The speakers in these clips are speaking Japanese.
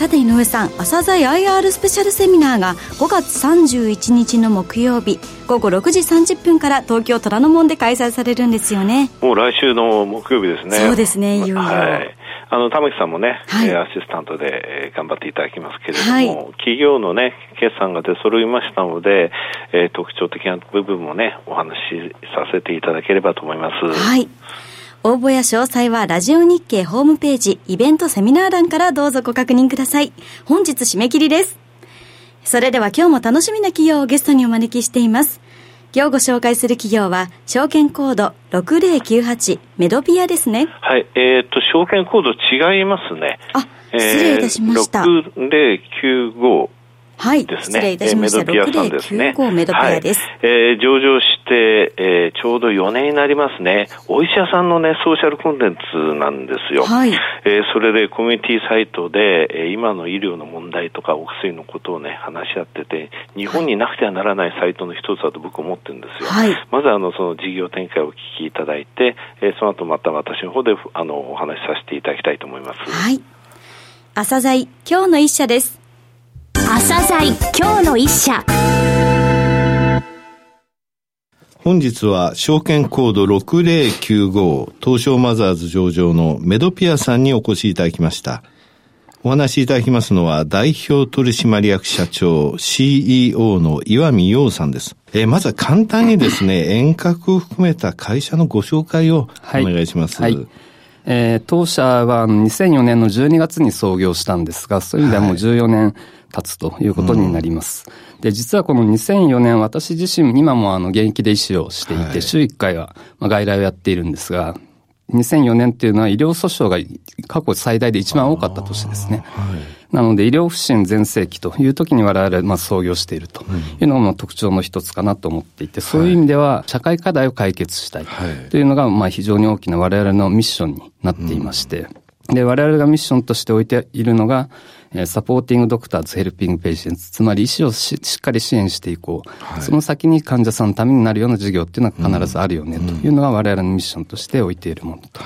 さて井上さん朝鮮 IR スペシャルセミナーが5月31日の木曜日午後6時30分から東京虎ノ門で開催されるんですよね。もう来週の木曜日ですね。そうですねいよいよ、はい。あの玉木さんもね、はい、アシスタントで、えー、頑張っていただきますけれども、はい、企業のね、決算が出揃いましたので、えー、特徴的な部分もね、お話しさせていただければと思います。はい。応募や詳細はラジオ日経ホームページイベントセミナー欄からどうぞご確認ください。本日締め切りです。それでは今日も楽しみな企業をゲストにお招きしています。今日ご紹介する企業は、証券コード6098メドピアですね。はい、えっ、ー、と、証券コード違いますね。あ、失礼いたしました。6095はい。失礼いたしました。メドピアさんですね。メドピアです。はい、えー、上場して、えー、ちょうど4年になりますね。お医者さんのね、ソーシャルコンテンツなんですよ。はい。えー、それでコミュニティサイトで、えー、今の医療の問題とかお薬のことをね、話し合ってて、日本になくてはならないサイトの一つだと僕思ってるんですよ。はい。まずあの、その事業展開をお聞きいただいて、えー、その後また私の方で、あの、お話しさせていただきたいと思います。はい。朝鮮今日の一社です。朝鮮今日の一社本日は証券コード6095東証マザーズ上場のメドピアさんにお越しいただきました。お話しいただきますのは代表取締役社長 CEO の岩見洋さんです。えー、まずは簡単にですね、遠隔を含めた会社のご紹介をお願いします。はい、はいえー、当社は2004年の12月に創業したんですが、そういう意味ではもう14年経つということになります。はい、で、実はこの2004年、私自身、今もあの現役で医師をしていて、はい、週1回はまあ外来をやっているんですが、2004年っていうのは医療訴訟が過去最大で一番多かった年ですね。はい、なので医療不振全盛期という時に我々まあ創業しているというのがまあ特徴の一つかなと思っていて、そういう意味では社会課題を解決したいとい。うのがまあ非常に大きな我々のミッションになっていまして、で、我々がミッションとして置いているのが、サポーティングドクターズヘルピングペーシェンツ、つまり医師をしっかり支援していこう、はい、その先に患者さんのためになるような事業っていうのは必ずあるよね、というのが我々のミッションとして置いているものと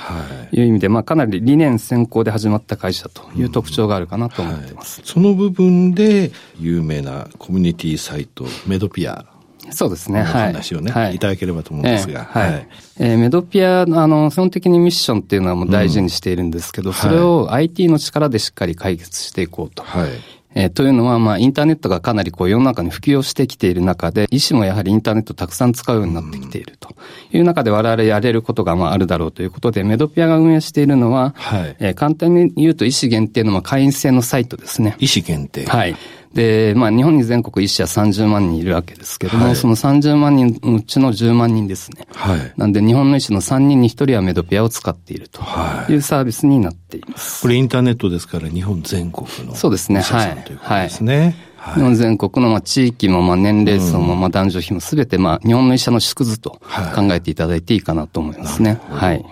いう意味で、まあかなり理念先行で始まった会社という特徴があるかなと思ってます。はい、その部分で有名なコミュニティサイト、メドピアそうですね。はい。話をね、はい、いただければと思うんですが。はい。えー、メドピア、あの、基本的にミッションっていうのはもう大事にしているんですけど、うん、それを IT の力でしっかり解決していこうと。はい。えー、というのは、まあ、インターネットがかなりこう世の中に普及をしてきている中で、医師もやはりインターネットをたくさん使うようになってきているという中で我々やれることがまああるだろうということで、メドピアが運営しているのは、はい、えー、簡単に言うと医師限定の会員制のサイトですね。医師限定はい。で、まあ、日本に全国医師は30万人いるわけですけども、はい、その30万人のうちの10万人ですね。はい。なんで、日本の医師の3人に1人はメドピアを使っているというサービスになっています。これインターネットですから、日本全国のそうですね。はい。ということですね。はい、日本全国のまあ地域もまあ年齢層もまあ男女比もすべてまあ日本の医者の縮図と考えていただいていいかなと思いますね。はい。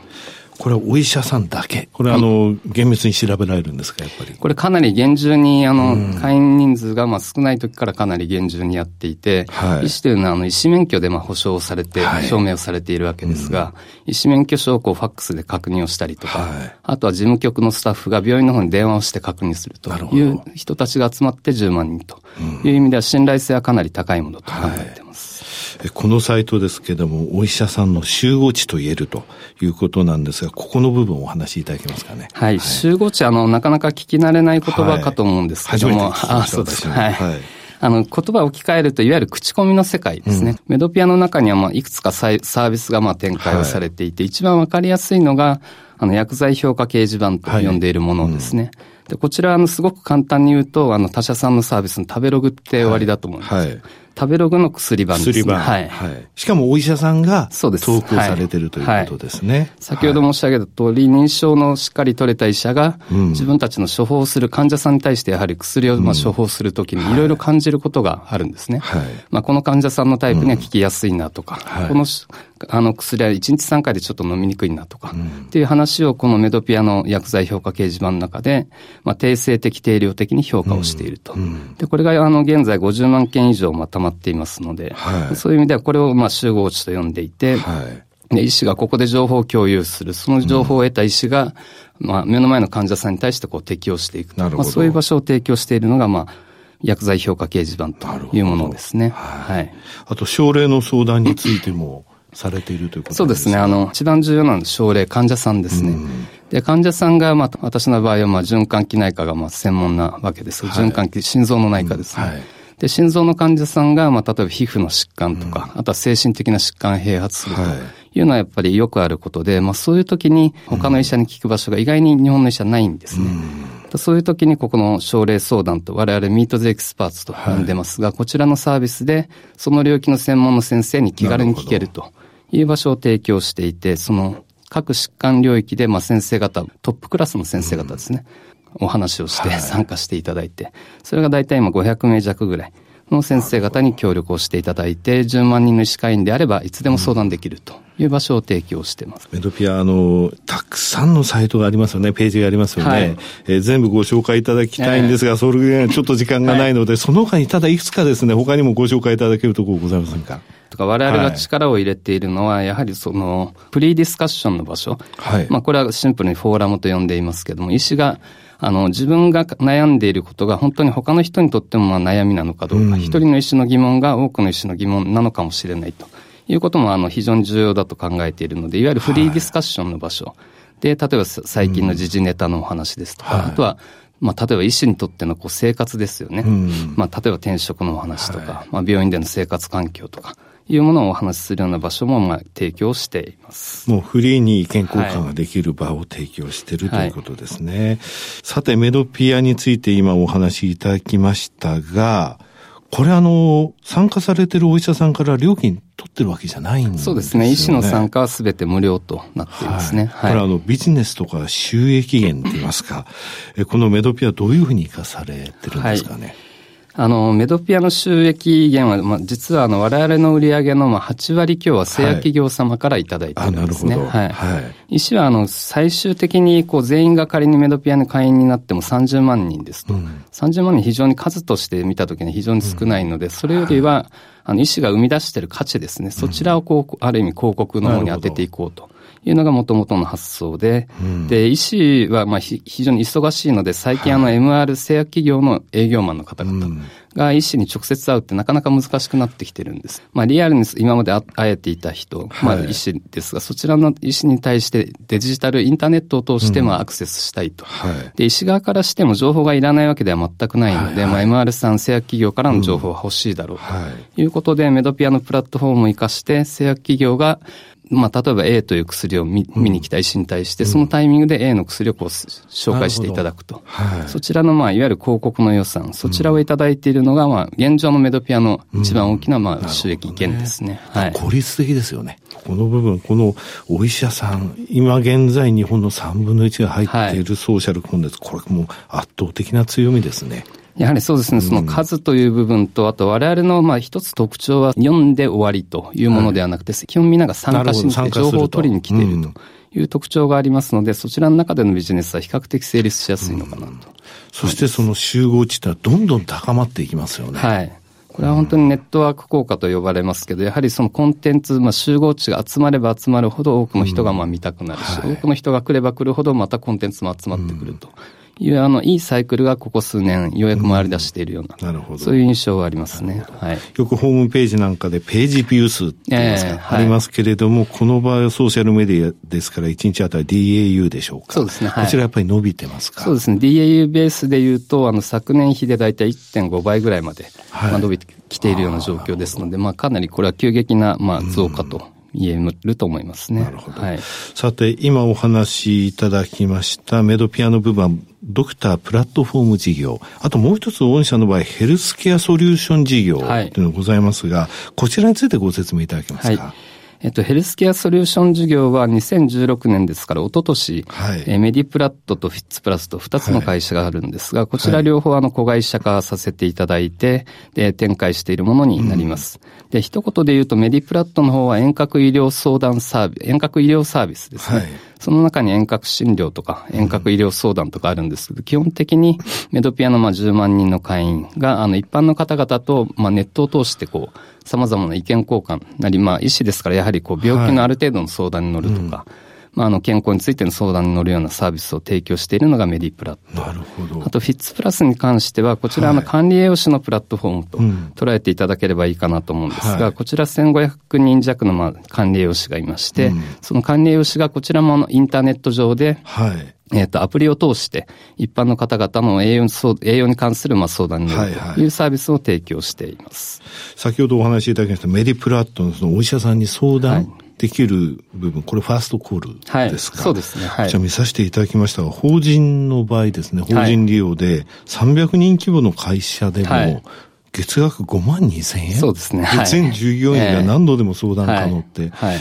これはお医者さんだけ？これはあの、厳密に調べられるんですか、やっぱり？これかなり厳重に、あの、会員人数がまあ少ない時からかなり厳重にやっていて、はい、医師というのはあの、医師免許でまあ保証されて、証明をされているわけですが、医師免許証をこうファックスで確認をしたりとか、はい、あとは事務局のスタッフが病院の方に電話をして確認するという人たちが集まって10万人という意味では信頼性はかなり高いものと考えています。このサイトですけども、お医者さんの集合値と言えるということなんですが、ここの部分をお話しいただけますかね？はい。はい、集合値、あの、なかなか聞き慣れない言葉かと思うんですけども、はい、あ、そうです。はい。はいあの、言葉を置き換えると、いわゆる口コミの世界ですね。うん、メドピアの中には、まあ、いくつかサービスが、まあ、展開をされていて、はい、一番わかりやすいのが、あの、薬剤評価掲示板と呼んでいるものですね。はいうん、で、こちら、あの、すごく簡単に言うと、あの、他社さんのサービスの食べログって終わりだと思います。はいはい、食べログの薬版ですね。はい。はい。しかもお医者さんが投稿されてるということですね。はい、先ほど申し上げた通り、認証のしっかり取れた医者が、自分たちの処方する患者さんに対してやはり薬をまあ処方するときにいろいろ感じることがあるんですね。はい。まあこの患者さんのタイプには効きやすいなとか、このあの薬は1日3回でちょっと飲みにくいなとか、っていう話をこのメドピアの薬剤評価掲示板の中で、まあ、定性的、定量的に評価をしていると。で、これがあの現在50万件以上まとまっていますので、はい、そういう意味ではこれをまあ集合値と呼んでいて、はい医師がここで情報を共有する。その情報を得た医師が、うん、まあ、目の前の患者さんに対してこう適用していくと。まあ、そういう場所を提供しているのが、まあ、薬剤評価掲示板というものですね。はい。あと、症例の相談についても、されているということそうですね。あの、一番重要なのは症例、患者さんですね。うん、で、患者さんが、まあ、私の場合は、まあ、循環器内科が、まあ、専門なわけです。はい、循環器、心臓の内科ですね。うんはいで、心臓の患者さんが、まあ、例えば皮膚の疾患とか、うん、あとは精神的な疾患併発するとい。うのはやっぱりよくあることで、まあ、そういう時に他の医者に聞く場所が意外に日本の医者ないんですね。うん、そういう時にここの症例相談と我々ミートズエキスパーツと呼んでますが、はい、こちらのサービスでその領域の専門の先生に気軽に聞けるという場所を提供していて、その各疾患領域で、まあ、先生方、トップクラスの先生方ですね。うんお話をして参加していただいて、はい、それが大体今500名弱ぐらいの先生方に協力をしていただいて、10万人の医師会員であればいつでも相談できるという場所を提供してます。メドピア、あの、たくさんのサイトがありますよね、ページがありますよね。はい、えー、全部ご紹介いただきたいんですが、えー、それちょっと時間がないので、はい、その他にただいくつかですね、他にもご紹介いただけるところございませんか？とか我々が力を入れているのは、やはりその、プリーディスカッションの場所。はい。まあ、これはシンプルにフォーラムと呼んでいますけども、医師があの、自分が悩んでいることが本当に他の人にとってもまあ悩みなのかどうか、一、人の医師の疑問が多くの医師の疑問なのかもしれないということもあの非常に重要だと考えているので、いわゆるフリーディスカッションの場所。はい、で、例えば最近の時事ネタのお話ですとか、うん、あとは、まあ、例えば医師にとってのこう生活ですよね。うん、まあ、例えば転職のお話とか、はい、まあ、病院での生活環境とか、いうものをお話しするような場所もまあ提供しています。もうフリーに意見交換ができる場を提供している、はい、ということですね。さて、メドピアについて今お話しいただきましたが、これあの、参加されてるお医者さんから料金取ってるわけじゃないんですよね。そうですね。医師の参加はすべて無料となっていますね。はい。これあの、ビジネスとか収益源って言いますか、えこのメドピアどういうふうに活かされてるんですかね。はいあの、メドピアの収益源は、まあ、実はあの、我々の売り上げのまあ8割強は製薬企業様からいただいてるんですね。はい。はい。はい、医師はあの、最終的にこう、全員が仮にメドピアの会員になっても30万人ですと。うん、30万人非常に数として見たときに非常に少ないので、それよりは、あの、医師が生み出している価値ですね。そちらをこう、ある意味広告の方に当てていこうと。いうのがもともとの発想で、うん、で、医師はまあ非常に忙しいので、最近あの MR 製薬企業の営業マンの方々が医師に直接会うってなかなか難しくなってきてるんです。まあリアルに今まで会えていた人、まあ医師ですが、そちらの医師に対してデジタルインターネットを通してまあアクセスしたいと。はい、で、医師側からしても情報がいらないわけでは全くないので、まあ MR さん製薬企業からの情報は欲しいだろうと。い。うことで、メドピアのプラットフォームを活かして製薬企業がまあ、例えば A という薬を見,、見に来た医師に対して、そのタイミングで A の薬をこう紹介していただくと。はい、そちらの、まあ、いわゆる広告の予算、そちらをいただいているのが、まあ、現状のメドピアの一番大きな、まあ、収益源ですね。はい。効率的ですよね。この部分、このお医者さん、今現在日本の3分の1が入っているソーシャルコンテンツ、これもう圧倒的な強みですね。やはりそうですね、その数という部分と、あと我々のまあ一つ特徴は読んで終わりというものではなくて、基本みんなが参加しに来て情報を取りに来ているという特徴がありますので、そちらの中でのビジネスは比較的成立しやすいのかなと。そしてその集合値はどんどん高まっていきますよね。はい。これは本当にネットワーク効果と呼ばれますけど、やはりそのコンテンツ、まあ、集合値が集まれば集まるほど多くの人がまあ見たくなるし、うんはい、多くの人が来れば来るほどまたコンテンツも集まってくると。うんいう、あの、いいサイクルがここ数年、ようやく回り出しているような、うん、なるほどそういう印象はありますね。はい。よくホームページなんかでページビュー数って言いますか、えー、ありますけれども、この場合はソーシャルメディアですから、1日あたり DAU でしょうか。そうですね。はい、こちらやっぱり伸びてますか？そうですね。DAU ベースで言うと、あの、昨年比で大体1.5倍ぐらいまで、まあ、伸びてきているような状況ですので、まあ、かなりこれは急激な、まあ、増加と見えると思いますね。なるほど。はい、さて、今お話しいただきましたメドピアの部分ドクタープラットフォーム事業、あともう一つ御社の場合、ヘルスケアソリューション事業とい。うのがございますが、はい、こちらについてご説明いただけますか？はい。えっと、ヘルスケアソリューション事業は2016年ですから、一昨年、はい、えメディプラットとフィッツプラスと2つの会社があるんですが、はい、こちら両方あの子会社化させていただいて、で、展開しているものになります。うん、で、一言で言うとメディプラットの方は遠隔医療相談サービス、遠隔医療サービスですね。はいその中に遠隔診療とか遠隔医療相談とかあるんですけど、基本的にメドピアのまあ10万人の会員が、あの一般の方々とまあネットを通してこう、様々な意見交換なり、まあ医師ですからやはりこう病気のある程度の相談に乗るとか、はいまあ、あの、健康についての相談に乗るようなサービスを提供しているのがメディプラット。なるほど。あと、フィッツプラスに関しては、こちらの管理栄養士のプラットフォームと捉えていただければいいかなと思うんですが、はい、こちら1500人弱のまあ管理栄養士がいまして、うん、その管理栄養士がこちらもあのインターネット上で、はい。えっ、と、アプリを通して、一般の方々の栄養栄養に関するまあ相談に乗るというサービスを提供しています。はいはい、先ほどお話しいただきましたメディプラットのそのお医者さんに相談できる部分、これファーストコールですか、はい、そうですね。はい。じゃあ見させていただきました。が、法人の場合ですね、法人利用で300人規模の会社でも、月額5万2千円？そうですね。はい、全従業員が何度でも相談可能って、はい、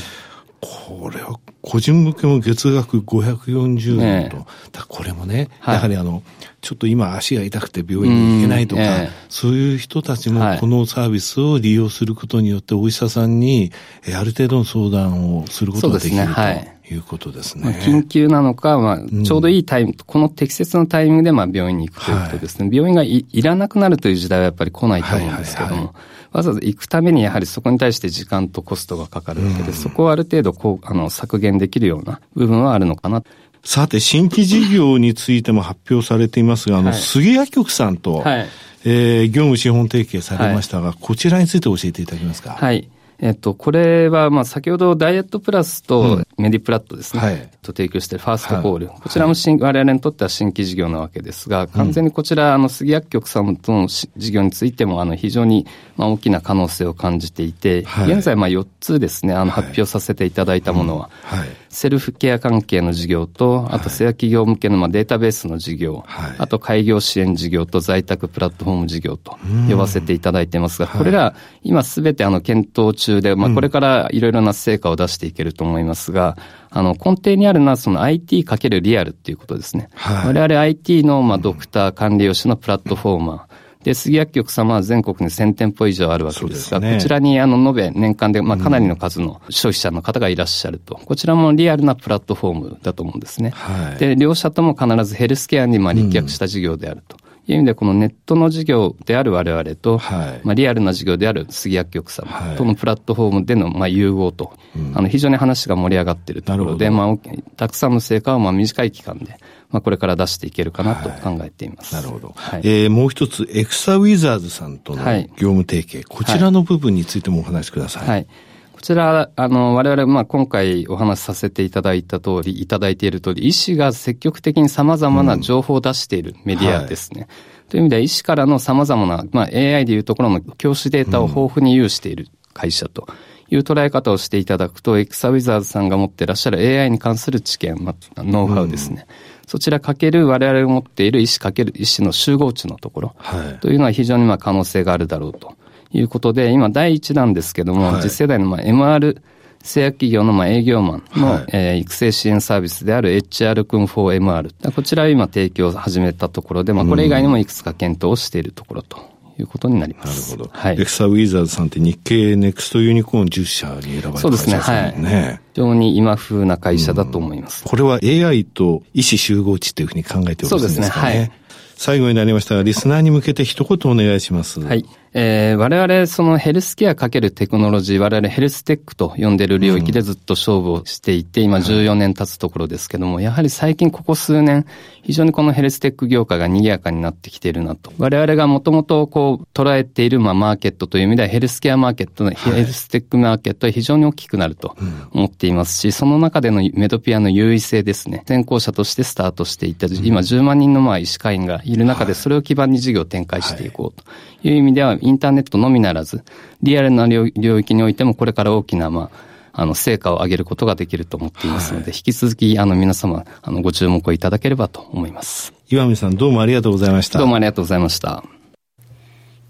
これは個人向けも月額540円と、これもね、やはりあの、ちょっと今足が痛くて病院に行けないとか、えそういう人たちもこのサービスを利用することによってお医者さんにある程度の相談をすることができる、ね、とい。うことですね。まあ、緊急なのか、まあ、ちょうどいいタイム、うん、この適切なタイミングでまあ病院に行くということですね。はい、病院がいらなくなるという時代はやっぱり来ないと思うんですけども、はいはいはいわざわざ行くためにやはりそこに対して時間とコストがかかるわけで、うん、そこをある程度こう、あの、削減できるような部分はあるのかな。さて、新規事業についても発表されていますが、あの、はい、杉薬局さんと、はい、えー、業務資本提携されましたが、はい、こちらについて教えていただけますか？はい。えっと、これは、まあ、先ほどダイエットプラスとメディプラットですね、はい、と提供しているファーストコール、はい、こちらも新、我々にとっては新規事業なわけですが、完全にこちら、あの、杉薬局さんとの事業についても、あの、非常に、まあ、大きな可能性を感じていて、はい、現在、まあ、4つですね、あの、発表させていただいたものは、はいセルフケア関係の事業と、あと、製薬企業向けのまあデータベースの事業、はい、あと、開業支援事業と在宅プラットフォーム事業と呼ばせていただいていますが、これら、今すべてあの、検討中で、まあ、これからいろいろな成果を出していけると思いますが、あの、根底にあるのはその IT かけるリアルっていうことですね。はい、我々 IT のまあドクター管理用紙のプラットフォーマー、で、杉薬局様は全国に1000店舗以上あるわけですが、すね、こちらにあの、延べ年間で、まあ、かなりの数の消費者の方がいらっしゃると。こちらもリアルなプラットフォームだと思うんですね。はい、で、両者とも必ずヘルスケアにまあ立脚した事業であると。いう意味で、このネットの事業である我々と、はい、まあ、リアルな事業である杉薬局様とのプラットフォームでのまあ融合と、あの非常に話が盛り上がっているところで、まあ、たくさんの成果をまあ短い期間でまあ、これから出していけるかなと考えています。はい、なるほど。はい、えー、もう一つ、エクサウィザーズさんとの業務提携、はい、こちらの部分についてもお話しください。はいこちら、あの、我々、まあ、今回お話しさせていただいた通り、いただいている通り、医師が積極的に様々な情報を出しているメディアですね。うんはい、という意味では、医師からの様々な、まあ、AI でいうところの教師データを豊富に有している会社という捉え方をしていただくと、エクサウィザーズさんが持っていらっしゃる AI に関する知見、まあ、ノウハウですね。うん。そちらかける我々が持っている医師かける医師の集合値のところ、というのは非常にまあ可能性があるだろうということで、今第一弾ですけども、はい、次世代のまあ MR 製薬企業のまあ営業マンの、はい、えー、育成支援サービスである HR 君 4MR。こちらを今提供を始めたところで、まあこれ以外にもいくつか検討をしているところということになります。なるほど。はい。エクサウィザーズさんって日経ネクストユニコーン10社に選ばれた会社ですね。そうですね。はい。非常に今風な会社だと思います。これは AI と意思集合値というふうに考えておりますかね。そうですね。はい。最後になりましたが、リスナーに向けて一言お願いします。はい。えー、我々、そのヘルスケアかけるテクノロジー、我々ヘルステックと呼んでる領域でずっと勝負をしていて、うん、今14年経つところですけども、やはり最近ここ数年、非常にこのヘルステック業界が賑やかになってきているなと。我々がもともとこう捉えている、まあ、マーケットという意味ではヘルスケアマーケットの、はい、ヘルステックマーケットは非常に大きくなると思っていますし、その中でのメドピアの優位性ですね。先行者としてスタートしていた、今10万人のまあ医師会員がいる中で、それを基盤に事業を展開していこうと。いう意味では、インターネットのみならず、リアルな領域においてもこれから大きな、まあ、あの、成果を上げることができると思っていますので、はい、引き続き、あの、皆様、あの、ご注目をいただければと思います。岩見さん、どうもありがとうございました。どうもありがとうございました。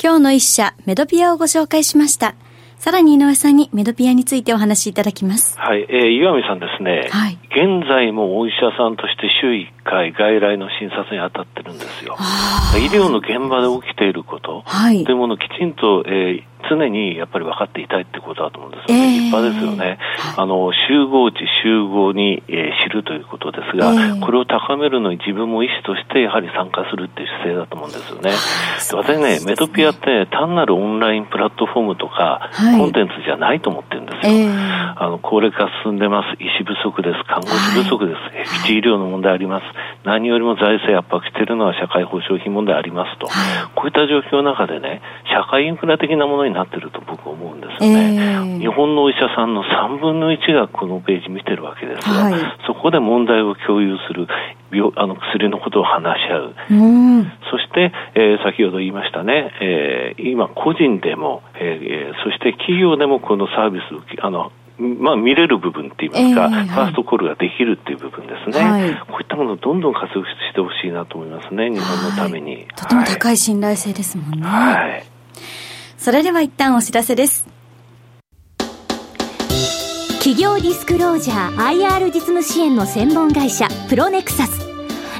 今日の一社、メドピアをご紹介しました。さらに井上さんにメドピアについてお話しいただきます。はい、えー、岩見さんですね。はい。現在もお医者さんとして週1回外来の診察に当たってるんですよ。医療の現場で起きていること、はい、というものをきちんと、えー、常にやっぱり分かっていたいってことだと思うんですよね。えー、立派ですよね。あの、集合地集合に、えー、知るということですが、えー、これを高めるのに自分も医師としてやはり参加するっていう姿勢だと思うんですよね。私ね、メトピアって単なるオンラインプラットフォームとか、はい、コンテンツじゃないと思ってるんですよ。えー、あの、高齢化進んでます。医師不足です。看護師不足です。はい、僻地医療の問題あります。何よりも財政圧迫しているのは社会保障費問題ありますと。はい、こういった状況の中でね、社会インフラ的なものになってると僕は思うんですよね、えー、日本のお医者さんの3分の1がこのページ見てるわけですが、はい、そこで問題を共有する病あの薬のことを話し合う、そして、えー、先ほど言いましたね、えー、今個人でも、えー、そして企業でもこのサービスあのまあ、見れる部分って言いますか、えー、ファーストコールができるっていう部分ですね、はい、こういったものをどんどん活用してほしいなと思いますね、日本のために。とても高い信頼性ですもんね。はいそれでは一旦お知らせです。企業ディスクロージャー IR 実務支援の専門会社プロネクサス。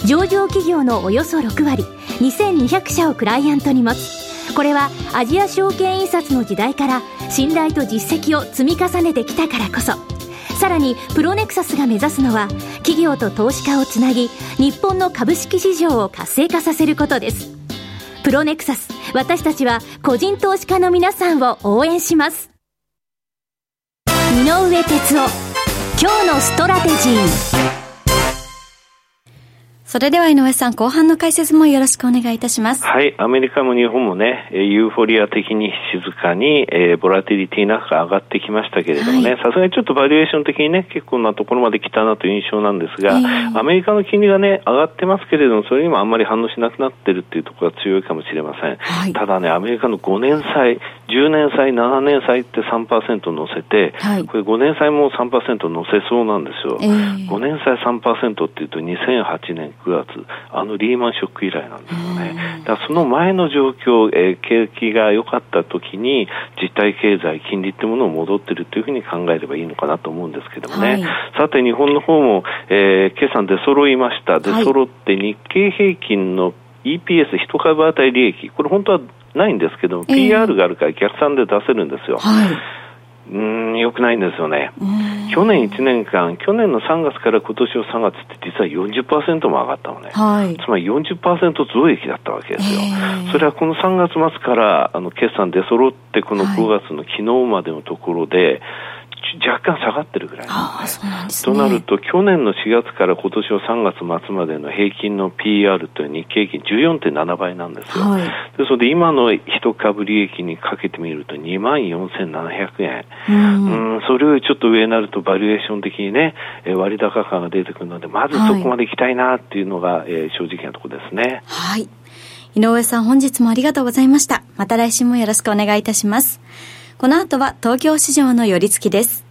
上場企業のおよそ6割2200社をクライアントに持つ。これはアジア証券印刷の時代から信頼と実績を積み重ねてきたからこそ。さらにプロネクサスが目指すのは企業と投資家をつなぎ日本の株式市場を活性化させることです。プロネクサス。私たちは個人投資家の皆さんを応援します。井上哲夫。今日のストラテジー。それでは井上さん、後半の解説もよろしくお願いいたします。はい、アメリカも日本もね、ユーフォリア的に静かに、えー、ボラティリティなんか上がってきましたけれどもね、さすがにちょっとバリュエーション的にね、結構なところまで来たなという印象なんですが、えー、アメリカの金利がね、上がってますけれども、それにもあんまり反応しなくなってるっていうところが強いかもしれません。はい、ただね、アメリカの5年債、10年債、7年債って3%乗せて、はい、これ5年債も3%乗せそうなんですよ。えー、5年債3%っていうと2008年9月、あのリーマンショック以来なんですよね。だその前の状況、えー、景気が良かった時に実体経済、金利ってものを戻ってるというふうに考えればいいのかなと思うんですけどもね。はい、さて日本の方も、えー、決算出揃いました。出揃って日経平均の EPS 一株当たり利益、これ本当はないんですけど、PR があるから逆算で出せるんですよ。はいうん、よくないんですよね。去年1年間、去年の3月から今年の3月って実は40%も上がったのね。はい、つまり40%増益だったわけですよ。それはこの3月末からあの決算出揃ってこの5月の昨日までのところで、若干下がってるぐらいなんですね。すねとなると、去年の4月から今年の3月末までの平均の PR という日経平均14.7倍なんですよ。はい、ですので、今の一株利益にかけてみると2万4700円。うん、うんそれよりちょっと上になるとバリエーション的にね、割高感が出てくるので、まずそこまで行きたいなっていうのが、はい、えー、正直なところですね。はい。井上さん、本日もありがとうございました。また来週もよろしくお願いいたします。この後は東京市場の寄り付きです。